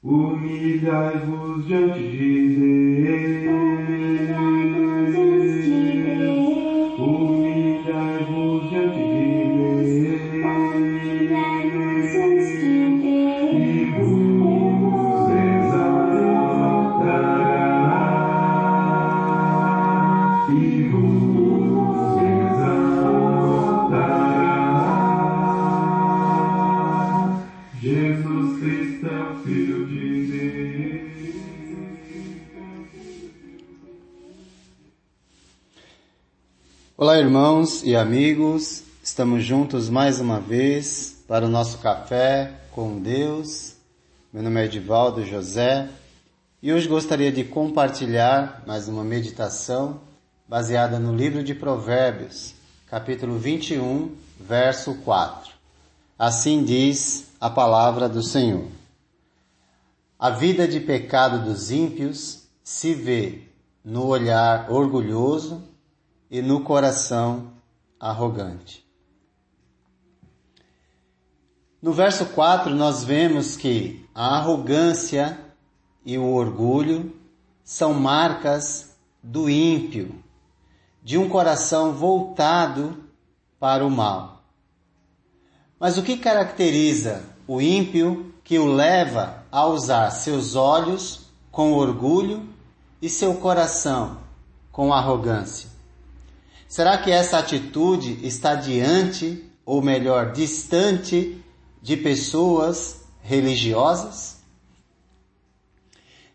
Humilhai-vos diante de Deus. Olá, irmãos e amigos, estamos juntos mais uma vez para o nosso café com Deus. Meu nome é Edivaldo José e hoje gostaria de compartilhar mais uma meditação baseada no livro de Provérbios, capítulo 21, verso 4. Assim diz a palavra do Senhor. A vida de pecado dos ímpios se vê no olhar orgulhoso e no coração arrogante. No verso 4, nós vemos que a arrogância e o orgulho são marcas do ímpio, de um coração voltado para o mal. Mas o que caracteriza o ímpio que o leva a usar seus olhos com orgulho e seu coração com arrogância? Será que essa atitude está diante, ou melhor, distante de pessoas religiosas?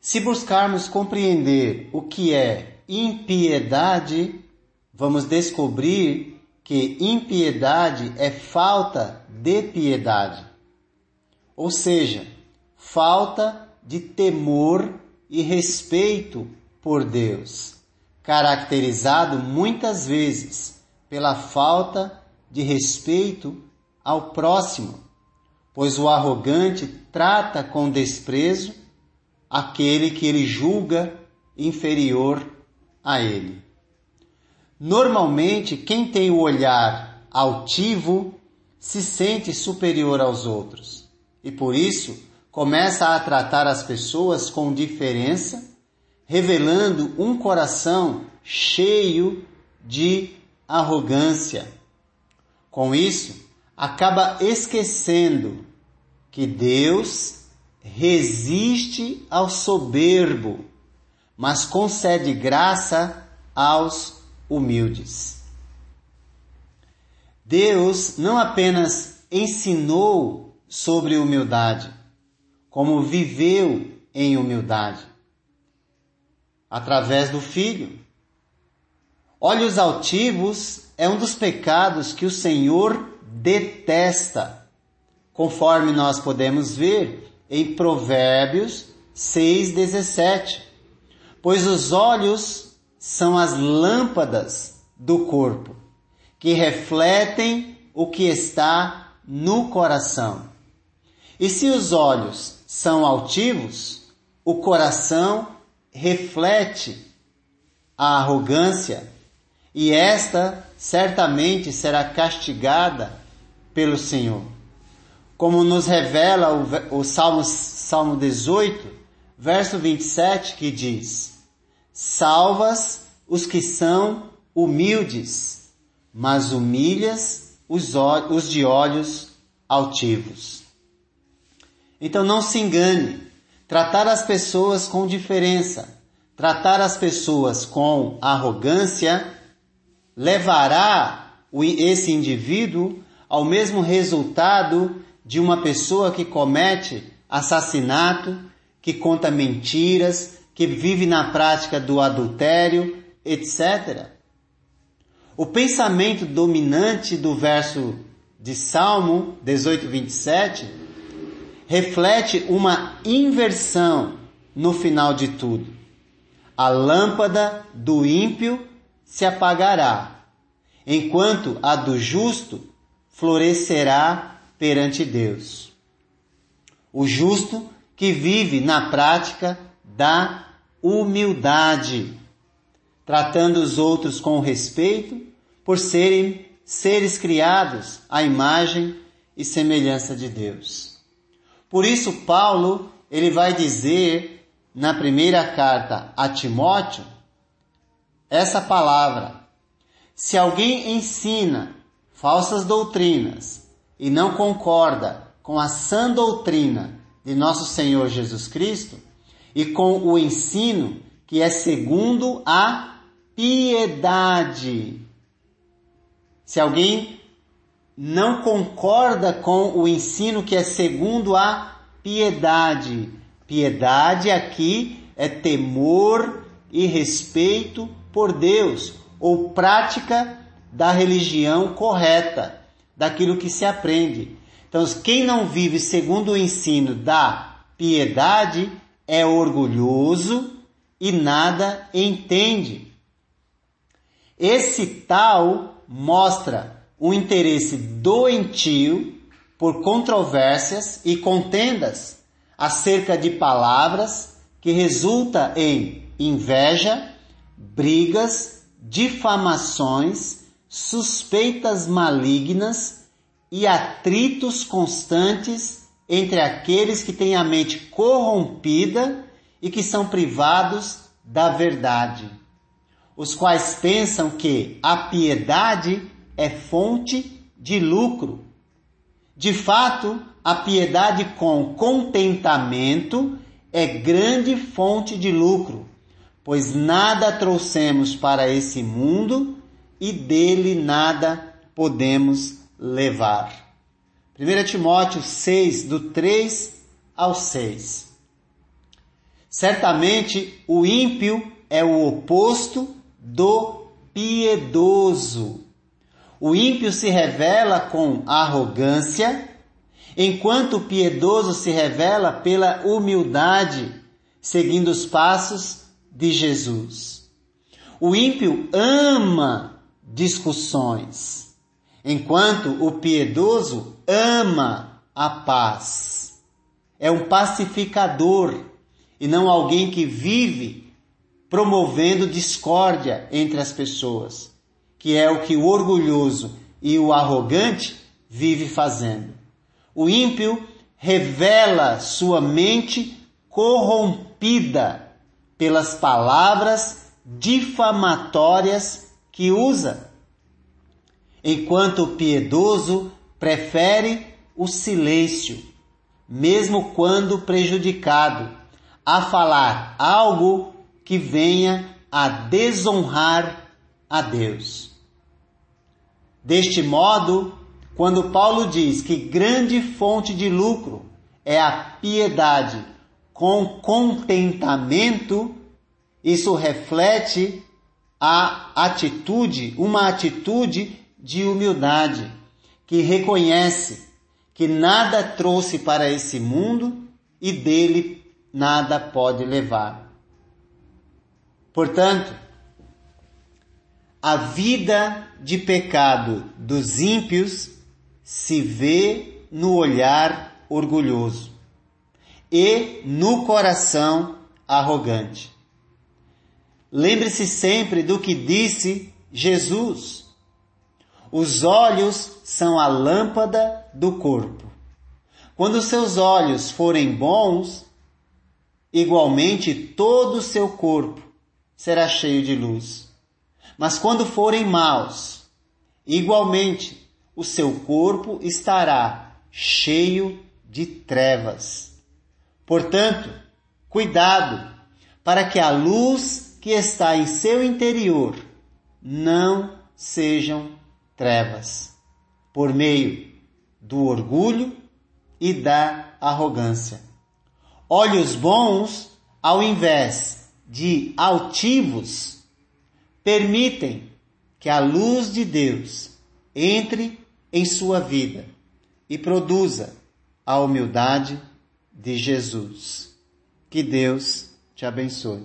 Se buscarmos compreender o que é impiedade, vamos descobrir que impiedade é falta de piedade. Ou seja, falta de temor e respeito por Deus, caracterizado muitas vezes pela falta de respeito ao próximo, pois o arrogante trata com desprezo aquele que ele julga inferior a ele. Normalmente, quem tem o olhar altivo se sente superior aos outros e por isso começa a tratar as pessoas com diferença, revelando um coração cheio de arrogância. Com isso, acaba esquecendo que Deus resiste ao soberbo, mas concede graça aos humildes. Deus não apenas ensinou sobre humildade, como viveu em humildade, através do Filho. Olhos altivos é um dos pecados que o Senhor detesta, conforme nós podemos ver em Provérbios 6,17. Pois os olhos são as lâmpadas do corpo, que refletem o que está no coração. E se os olhos são altivos, o coração reflete a arrogância, e esta certamente será castigada pelo Senhor. Como nos revela o, o Salmo, Salmo 18, verso 27, que diz: Salvas os que são humildes, mas humilhas os, os de olhos altivos. Então não se engane, tratar as pessoas com diferença, tratar as pessoas com arrogância, levará esse indivíduo ao mesmo resultado de uma pessoa que comete assassinato, que conta mentiras, que vive na prática do adultério, etc. O pensamento dominante do verso de Salmo 18, 27 reflete uma inversão no final de tudo. A lâmpada do ímpio se apagará, enquanto a do justo florescerá perante Deus. O justo que vive na prática da humildade, tratando os outros com respeito por serem seres criados à imagem e semelhança de Deus. Por isso, Paulo ele vai dizer na primeira carta a Timóteo essa palavra: se alguém ensina falsas doutrinas e não concorda com a sã doutrina de nosso Senhor Jesus Cristo e com o ensino que é segundo a piedade. Se alguém não concorda com o ensino que é segundo a piedade, piedade aqui é temor e respeito por Deus ou prática da religião correta, daquilo que se aprende. Então, quem não vive segundo o ensino da piedade é orgulhoso e nada entende. Esse tal mostra um interesse doentio por controvérsias e contendas acerca de palavras que resulta em inveja, brigas, difamações, suspeitas malignas e atritos constantes entre aqueles que têm a mente corrompida e que são privados da verdade, os quais pensam que a piedade é fonte de lucro. De fato, a piedade com contentamento é grande fonte de lucro, pois nada trouxemos para esse mundo e dele nada podemos levar. 1 Timóteo 6, do 3 ao 6. Certamente o ímpio é o oposto do piedoso. O ímpio se revela com arrogância, enquanto o piedoso se revela pela humildade, seguindo os passos de Jesus. O ímpio ama discussões enquanto o piedoso ama a paz. É um pacificador e não alguém que vive promovendo discórdia entre as pessoas, que é o que o orgulhoso e o arrogante vive fazendo. O ímpio revela sua mente corrompida pelas palavras difamatórias que usa enquanto o piedoso prefere o silêncio, mesmo quando prejudicado, a falar algo que venha a desonrar a Deus. Deste modo, quando Paulo diz que grande fonte de lucro é a piedade com contentamento, isso reflete a atitude, uma atitude de humildade, que reconhece que nada trouxe para esse mundo e dele nada pode levar. Portanto, a vida de pecado dos ímpios se vê no olhar orgulhoso e no coração arrogante. Lembre-se sempre do que disse Jesus os olhos são a lâmpada do corpo. Quando seus olhos forem bons, igualmente todo o seu corpo será cheio de luz. Mas quando forem maus, igualmente o seu corpo estará cheio de trevas. Portanto, cuidado para que a luz que está em seu interior não sejam trevas, por meio do orgulho e da arrogância. Olhos bons, ao invés de altivos, permitem que a luz de Deus entre em sua vida e produza a humildade de Jesus. Que Deus te abençoe.